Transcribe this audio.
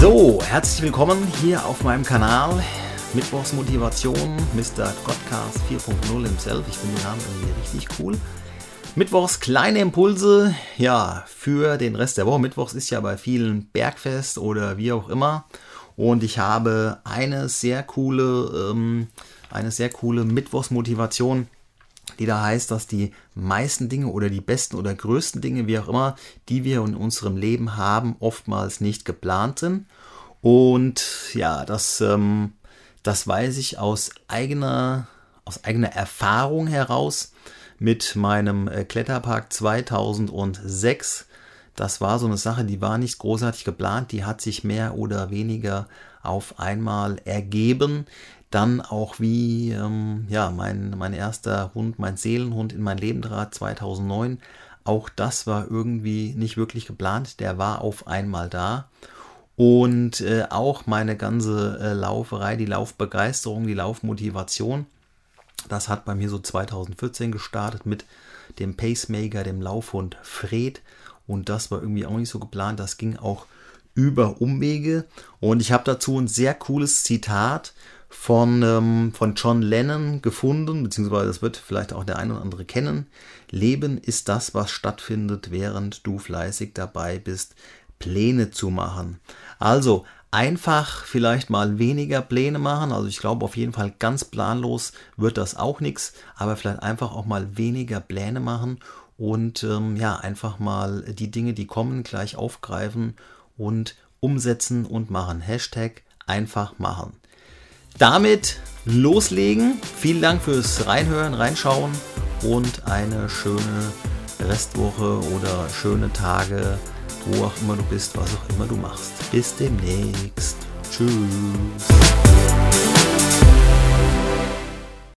So, herzlich willkommen hier auf meinem Kanal. Mittwochsmotivation, Mr. Godcast 4.0 himself. Ich finde den Namen irgendwie richtig cool. Mittwochs kleine Impulse, ja, für den Rest der Woche. Mittwochs ist ja bei vielen Bergfest oder wie auch immer. Und ich habe eine sehr coole, ähm, eine sehr coole Mittwochsmotivation die da heißt, dass die meisten Dinge oder die besten oder größten Dinge, wie auch immer, die wir in unserem Leben haben, oftmals nicht geplant sind. Und ja, das, ähm, das weiß ich aus eigener, aus eigener Erfahrung heraus mit meinem äh, Kletterpark 2006. Das war so eine Sache, die war nicht großartig geplant, die hat sich mehr oder weniger auf einmal ergeben dann auch wie ähm, ja, mein, mein erster Hund, mein Seelenhund in mein Leben trat 2009. Auch das war irgendwie nicht wirklich geplant. Der war auf einmal da. Und äh, auch meine ganze äh, Lauferei, die Laufbegeisterung, die Laufmotivation, das hat bei mir so 2014 gestartet mit dem Pacemaker, dem Laufhund Fred. Und das war irgendwie auch nicht so geplant. Das ging auch über Umwege. Und ich habe dazu ein sehr cooles Zitat von, ähm, von John Lennon gefunden, beziehungsweise das wird vielleicht auch der eine oder andere kennen. Leben ist das, was stattfindet, während du fleißig dabei bist, Pläne zu machen. Also einfach vielleicht mal weniger Pläne machen. Also ich glaube auf jeden Fall ganz planlos wird das auch nichts, aber vielleicht einfach auch mal weniger Pläne machen und ähm, ja, einfach mal die Dinge, die kommen, gleich aufgreifen und umsetzen und machen. Hashtag einfach machen damit loslegen. Vielen Dank fürs Reinhören, Reinschauen und eine schöne Restwoche oder schöne Tage, wo auch immer du bist, was auch immer du machst. Bis demnächst. Tschüss.